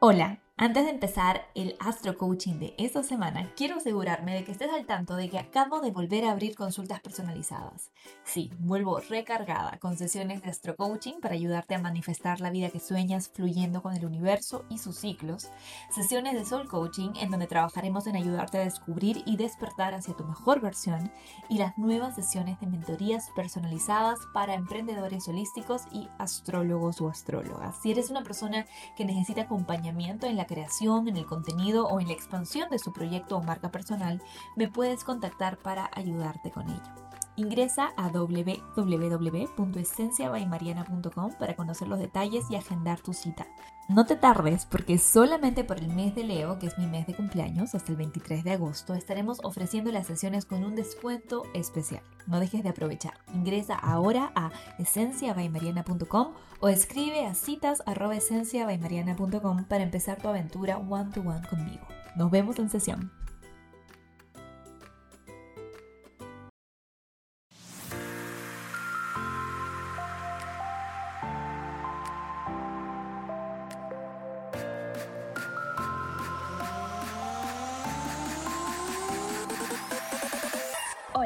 Hola, antes de empezar el Astro Coaching de esta semana, quiero asegurarme de que estés al tanto de que acabo de volver a abrir consultas personalizadas. Sí, vuelvo recargada con sesiones de Astro Coaching para ayudarte a manifestar la vida que sueñas fluyendo con el universo y sus ciclos. Sesiones de Soul Coaching en donde trabajaremos en ayudarte a descubrir y despertar hacia tu mejor versión. Y las nuevas sesiones de mentorías personalizadas para emprendedores holísticos y astrólogos o astrólogas. Si eres una persona que necesita acompañamiento en la creación, en el contenido o en la expansión de su proyecto o marca personal, me puedes contactar para ayudarte con ello. Ingresa a www.esenciabaymariana.com para conocer los detalles y agendar tu cita. No te tardes porque solamente por el mes de Leo, que es mi mes de cumpleaños, hasta el 23 de agosto, estaremos ofreciendo las sesiones con un descuento especial. No dejes de aprovechar. Ingresa ahora a esenciabaymariana.com o escribe a citas.esenciabaymariana.com para empezar tu aventura one to one conmigo. Nos vemos en sesión.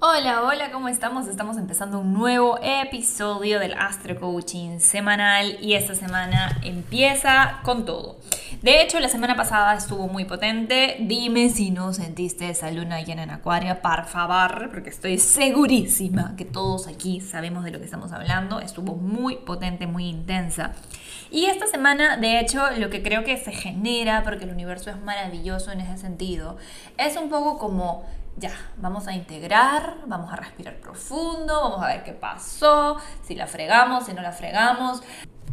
Hola, hola, ¿cómo estamos? Estamos empezando un nuevo episodio del Astro Coaching semanal y esta semana empieza con todo. De hecho, la semana pasada estuvo muy potente. Dime si no sentiste esa luna llena en Acuario, por favor, porque estoy segurísima que todos aquí sabemos de lo que estamos hablando. Estuvo muy potente, muy intensa. Y esta semana, de hecho, lo que creo que se genera, porque el universo es maravilloso en ese sentido, es un poco como ya, vamos a integrar, vamos a respirar profundo, vamos a ver qué pasó, si la fregamos, si no la fregamos.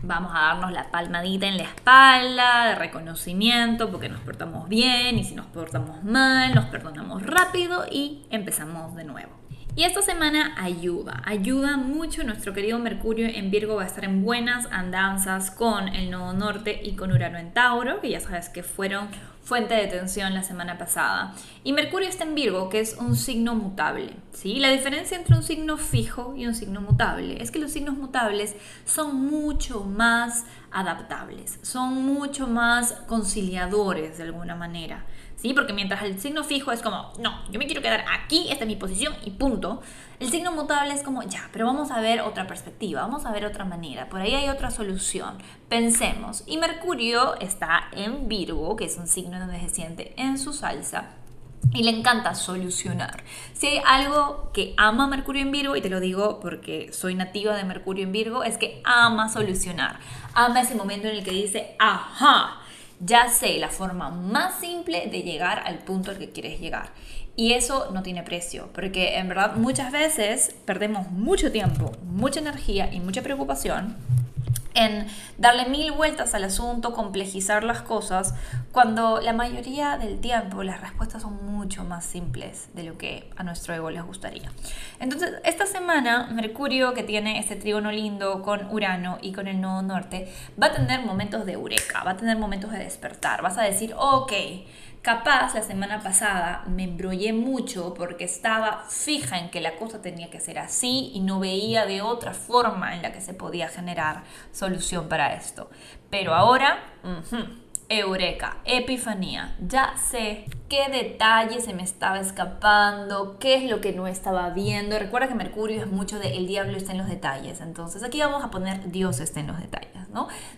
Vamos a darnos la palmadita en la espalda de reconocimiento porque nos portamos bien y si nos portamos mal, nos perdonamos rápido y empezamos de nuevo. Y esta semana ayuda, ayuda mucho. Nuestro querido Mercurio en Virgo va a estar en buenas andanzas con el Nodo Norte y con Urano en Tauro, que ya sabes que fueron fuente de tensión la semana pasada. Y Mercurio está en Virgo, que es un signo mutable. ¿sí? La diferencia entre un signo fijo y un signo mutable es que los signos mutables son mucho más adaptables, son mucho más conciliadores de alguna manera. ¿Sí? Porque mientras el signo fijo es como, no, yo me quiero quedar aquí, esta es mi posición y punto. El signo mutable es como, ya, pero vamos a ver otra perspectiva, vamos a ver otra manera, por ahí hay otra solución, pensemos. Y Mercurio está en Virgo, que es un signo donde se siente en su salsa. Y le encanta solucionar. Si hay algo que ama Mercurio en Virgo, y te lo digo porque soy nativa de Mercurio en Virgo, es que ama solucionar. Ama ese momento en el que dice, ajá, ya sé la forma más simple de llegar al punto al que quieres llegar. Y eso no tiene precio, porque en verdad muchas veces perdemos mucho tiempo, mucha energía y mucha preocupación en darle mil vueltas al asunto, complejizar las cosas, cuando la mayoría del tiempo las respuestas son mucho más simples de lo que a nuestro ego les gustaría. Entonces, esta semana, Mercurio, que tiene este trígono lindo con Urano y con el nodo norte, va a tener momentos de eureka, va a tener momentos de despertar. Vas a decir, ok, Capaz la semana pasada me embrollé mucho porque estaba fija en que la cosa tenía que ser así y no veía de otra forma en la que se podía generar solución para esto. Pero ahora, eureka, epifanía, ya sé qué detalle se me estaba escapando, qué es lo que no estaba viendo. Recuerda que Mercurio es mucho de el diablo está en los detalles, entonces aquí vamos a poner Dios está en los detalles.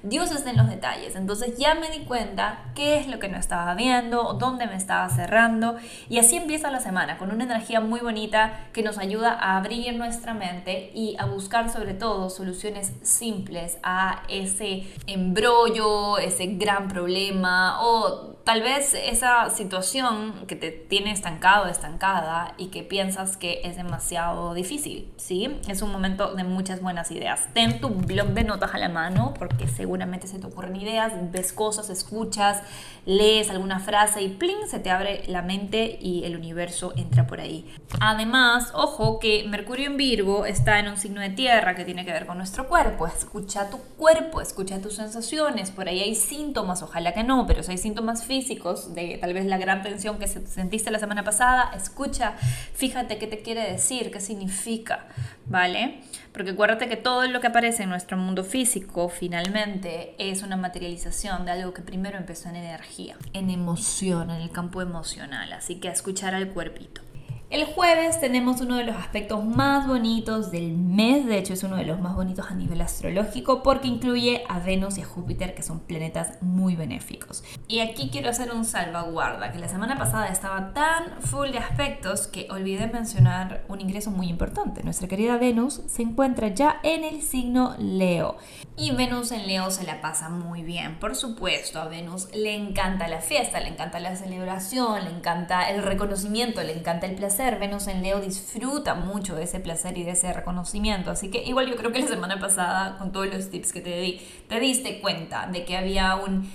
Dios está en los detalles. Entonces ya me di cuenta qué es lo que no estaba viendo, dónde me estaba cerrando. Y así empieza la semana, con una energía muy bonita que nos ayuda a abrir nuestra mente y a buscar sobre todo soluciones simples a ese embrollo, ese gran problema o tal vez esa situación que te tiene estancado, estancada y que piensas que es demasiado difícil, ¿sí? Es un momento de muchas buenas ideas. Ten tu blog de notas a la mano porque seguramente se te ocurren ideas, ves cosas, escuchas, lees alguna frase y plin, se te abre la mente y el universo entra por ahí. Además, ojo que Mercurio en Virgo está en un signo de tierra que tiene que ver con nuestro cuerpo. Escucha tu cuerpo, escucha tus sensaciones, por ahí hay síntomas, ojalá que no, pero si hay síntomas físicos, de tal vez la gran tensión que sentiste la semana pasada, escucha, fíjate qué te quiere decir, qué significa, ¿vale? Porque acuérdate que todo lo que aparece en nuestro mundo físico finalmente es una materialización de algo que primero empezó en energía, en emoción, en el campo emocional, así que a escuchar al cuerpito. El jueves tenemos uno de los aspectos más bonitos del mes, de hecho es uno de los más bonitos a nivel astrológico porque incluye a Venus y a Júpiter que son planetas muy benéficos. Y aquí quiero hacer un salvaguarda, que la semana pasada estaba tan full de aspectos que olvidé mencionar un ingreso muy importante. Nuestra querida Venus se encuentra ya en el signo Leo. Y Venus en Leo se la pasa muy bien, por supuesto, a Venus le encanta la fiesta, le encanta la celebración, le encanta el reconocimiento, le encanta el placer Venus en Leo disfruta mucho de ese placer y de ese reconocimiento. Así que igual yo creo que la semana pasada, con todos los tips que te di, te diste cuenta de que había un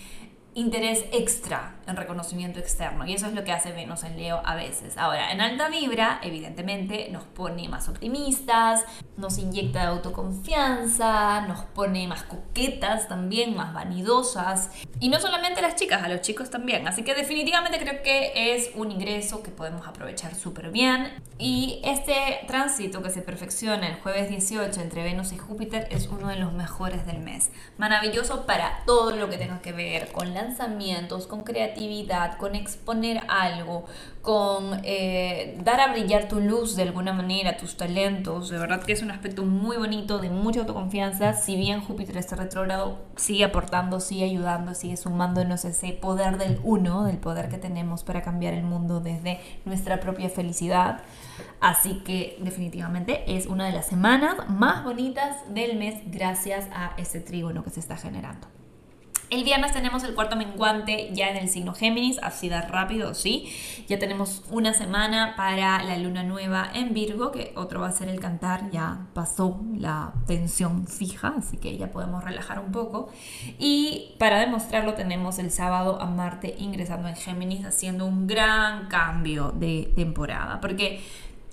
interés extra en reconocimiento externo y eso es lo que hace Venus en Leo a veces. Ahora, en alta vibra, evidentemente, nos pone más optimistas, nos inyecta autoconfianza, nos pone más coquetas también, más vanidosas y no solamente a las chicas, a los chicos también. Así que definitivamente creo que es un ingreso que podemos aprovechar súper bien y este tránsito que se perfecciona el jueves 18 entre Venus y Júpiter es uno de los mejores del mes. Maravilloso para todo lo que tenga que ver con lanzamientos, con creatividad, con exponer algo, con eh, dar a brillar tu luz de alguna manera, tus talentos. De verdad que es un aspecto muy bonito, de mucha autoconfianza. Si bien Júpiter está retrógrado, sigue aportando, sigue ayudando, sigue sumándonos ese poder del uno, del poder que tenemos para cambiar el mundo desde nuestra propia felicidad. Así que definitivamente es una de las semanas más bonitas del mes gracias a ese trígono que se está generando. El viernes tenemos el cuarto menguante ya en el signo Géminis, así de rápido, sí. Ya tenemos una semana para la luna nueva en Virgo, que otro va a ser el cantar, ya pasó la tensión fija, así que ya podemos relajar un poco. Y para demostrarlo tenemos el sábado a Marte ingresando en Géminis, haciendo un gran cambio de temporada, porque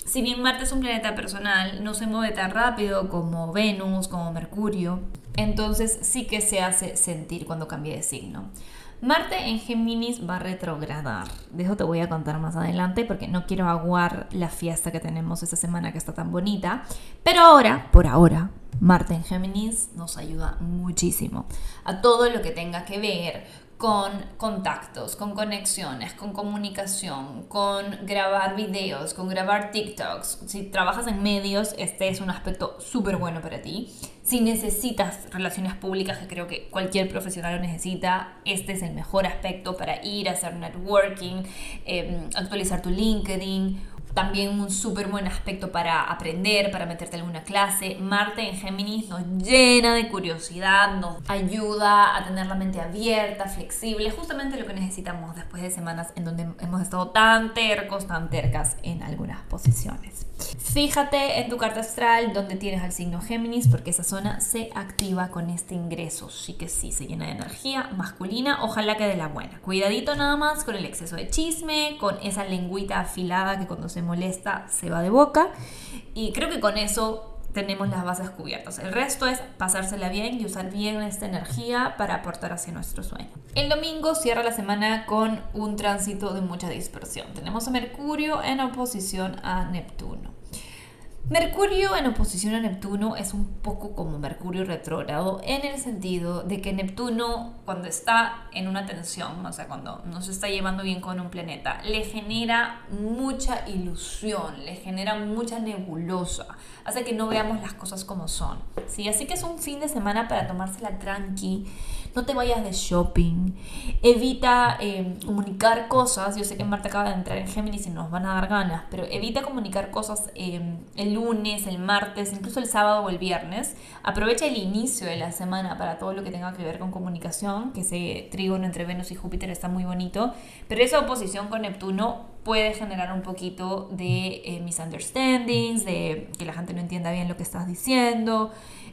si bien Marte es un planeta personal, no se mueve tan rápido como Venus, como Mercurio, entonces sí que se hace sentir cuando cambia de signo. Marte en Géminis va a retrogradar. De eso te voy a contar más adelante porque no quiero aguar la fiesta que tenemos esta semana que está tan bonita. Pero ahora, por ahora, Marte en Géminis nos ayuda muchísimo a todo lo que tenga que ver con contactos, con conexiones, con comunicación, con grabar videos, con grabar TikToks. Si trabajas en medios, este es un aspecto súper bueno para ti. Si necesitas relaciones públicas, que creo que cualquier profesional lo necesita, este es el mejor aspecto para ir a hacer networking, eh, actualizar tu LinkedIn también un súper buen aspecto para aprender, para meterte en alguna clase. Marte en Géminis nos llena de curiosidad, nos ayuda a tener la mente abierta, flexible, justamente lo que necesitamos después de semanas en donde hemos estado tan tercos, tan tercas en algunas posiciones. Fíjate en tu carta astral donde tienes al signo Géminis porque esa zona se activa con este ingreso. Sí que sí, se llena de energía masculina, ojalá que de la buena. Cuidadito nada más con el exceso de chisme, con esa lengüita afilada que cuando se molesta se va de boca. Y creo que con eso tenemos las bases cubiertas. El resto es pasársela bien y usar bien esta energía para aportar hacia nuestro sueño. El domingo cierra la semana con un tránsito de mucha dispersión. Tenemos a Mercurio en oposición a Neptuno. Mercurio en oposición a Neptuno es un poco como Mercurio retrógrado en el sentido de que Neptuno cuando está en una tensión, o sea, cuando no se está llevando bien con un planeta, le genera mucha ilusión, le genera mucha nebulosa, hace que no veamos las cosas como son. ¿sí? Así que es un fin de semana para tomársela tranqui, no te vayas de shopping, evita eh, comunicar cosas, yo sé que Marta acaba de entrar en Géminis y nos van a dar ganas, pero evita comunicar cosas eh, el lunes, el martes, incluso el sábado o el viernes, aprovecha el inicio de la semana para todo lo que tenga que ver con comunicación, que ese trígono entre Venus y Júpiter está muy bonito, pero esa oposición con Neptuno puede generar un poquito de eh, misunderstandings, de que la gente no entienda bien lo que estás diciendo,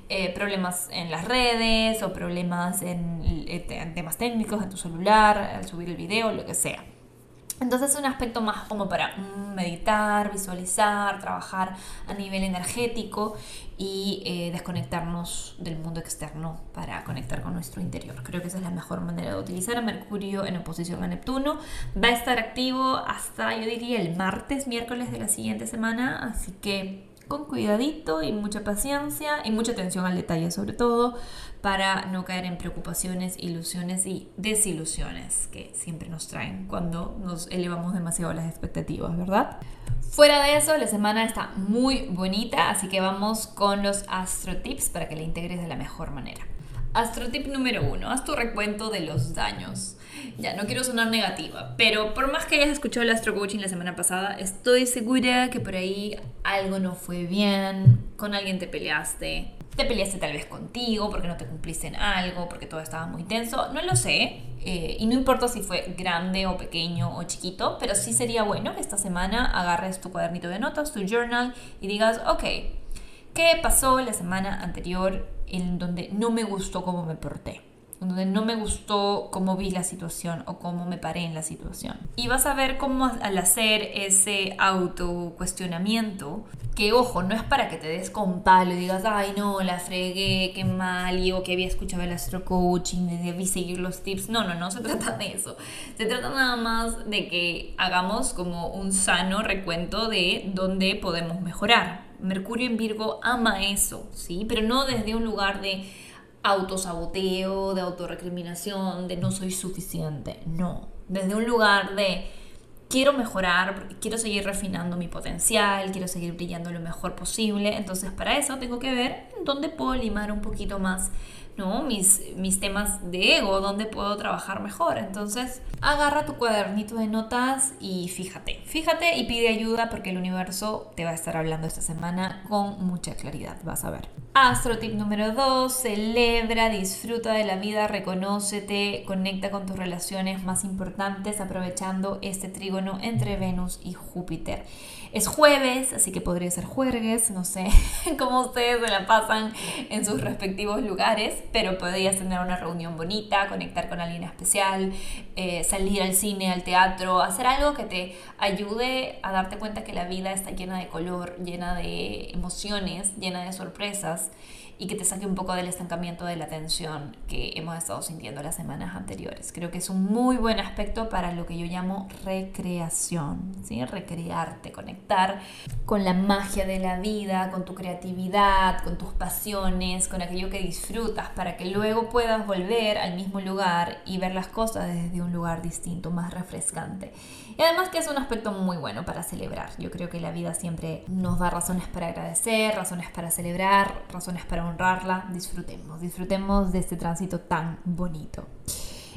eh, problemas en las redes o problemas en, en temas técnicos en tu celular, al subir el video, lo que sea. Entonces es un aspecto más como para mm, meditar, visualizar, trabajar a nivel energético y eh, desconectarnos del mundo externo para conectar con nuestro interior. Creo que esa es la mejor manera de utilizar a Mercurio en oposición a Neptuno. Va a estar activo hasta, yo diría, el martes, miércoles de la siguiente semana, así que con cuidadito y mucha paciencia y mucha atención al detalle sobre todo para no caer en preocupaciones, ilusiones y desilusiones que siempre nos traen cuando nos elevamos demasiado las expectativas, ¿verdad? Fuera de eso, la semana está muy bonita, así que vamos con los astro tips para que la integres de la mejor manera. Astro tip número uno, haz tu recuento de los daños. Ya, no quiero sonar negativa, pero por más que hayas escuchado el Astro Coaching la semana pasada, estoy segura que por ahí algo no fue bien, con alguien te peleaste, te peleaste tal vez contigo porque no te cumpliste en algo, porque todo estaba muy tenso, no lo sé. Eh, y no importa si fue grande o pequeño o chiquito, pero sí sería bueno que esta semana agarres tu cuadernito de notas, tu journal y digas, ok, ¿qué pasó la semana anterior en donde no me gustó cómo me porté? Donde no me gustó cómo vi la situación o cómo me paré en la situación. Y vas a ver cómo al hacer ese autocuestionamiento, que ojo, no es para que te des con palo y digas, ay no, la fregué, qué mal, y o que había escuchado el astro coaching, debí seguir los tips. No, no, no se trata de eso. Se trata nada más de que hagamos como un sano recuento de dónde podemos mejorar. Mercurio en Virgo ama eso, ¿sí? Pero no desde un lugar de autosaboteo, de autorrecriminación, de no soy suficiente. No, desde un lugar de quiero mejorar, quiero seguir refinando mi potencial, quiero seguir brillando lo mejor posible. Entonces para eso tengo que ver dónde puedo limar un poquito más ¿no? Mis, mis temas de ego, dónde puedo trabajar mejor. Entonces, agarra tu cuadernito de notas y fíjate, fíjate y pide ayuda porque el universo te va a estar hablando esta semana con mucha claridad, vas a ver. Astro tip número 2, celebra, disfruta de la vida, reconócete, conecta con tus relaciones más importantes aprovechando este trígono entre Venus y Júpiter. Es jueves, así que podría ser jueves, no sé cómo ustedes se la pasan en sus respectivos lugares, pero podrías tener una reunión bonita, conectar con alguien especial, eh, salir al cine, al teatro, hacer algo que te ayude a darte cuenta que la vida está llena de color, llena de emociones, llena de sorpresas y que te saque un poco del estancamiento de la tensión que hemos estado sintiendo las semanas anteriores. Creo que es un muy buen aspecto para lo que yo llamo recreación, ¿sí? recrearte, conectar con la magia de la vida, con tu creatividad, con tus pasiones, con aquello que disfrutas, para que luego puedas volver al mismo lugar y ver las cosas desde un lugar distinto, más refrescante. Y además que es un aspecto muy bueno para celebrar. Yo creo que la vida siempre nos da razones para agradecer, razones para celebrar, razones para honrarla. Disfrutemos, disfrutemos de este tránsito tan bonito.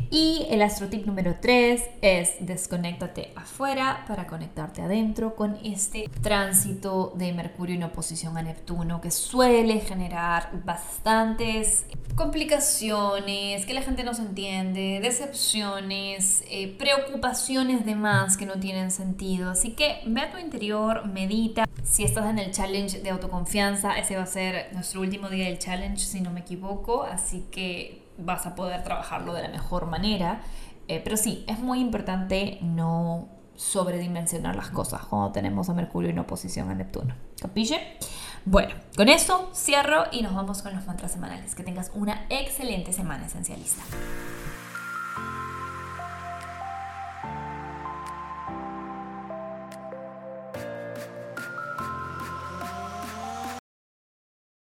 Y el astrotip número 3 es desconéctate afuera para conectarte adentro con este tránsito de Mercurio en oposición a Neptuno que suele generar bastantes complicaciones, que la gente no se entiende, decepciones, eh, preocupaciones de más que no tienen sentido. Así que ve a tu interior, medita. Si estás en el challenge de autoconfianza, ese va a ser nuestro último día del challenge, si no me equivoco. Así que vas a poder trabajarlo de la mejor manera. Eh, pero sí, es muy importante no sobredimensionar las cosas cuando tenemos a Mercurio en oposición a Neptuno. ¿Capiche? Bueno, con esto cierro y nos vamos con los mantras semanales. Que tengas una excelente semana esencialista.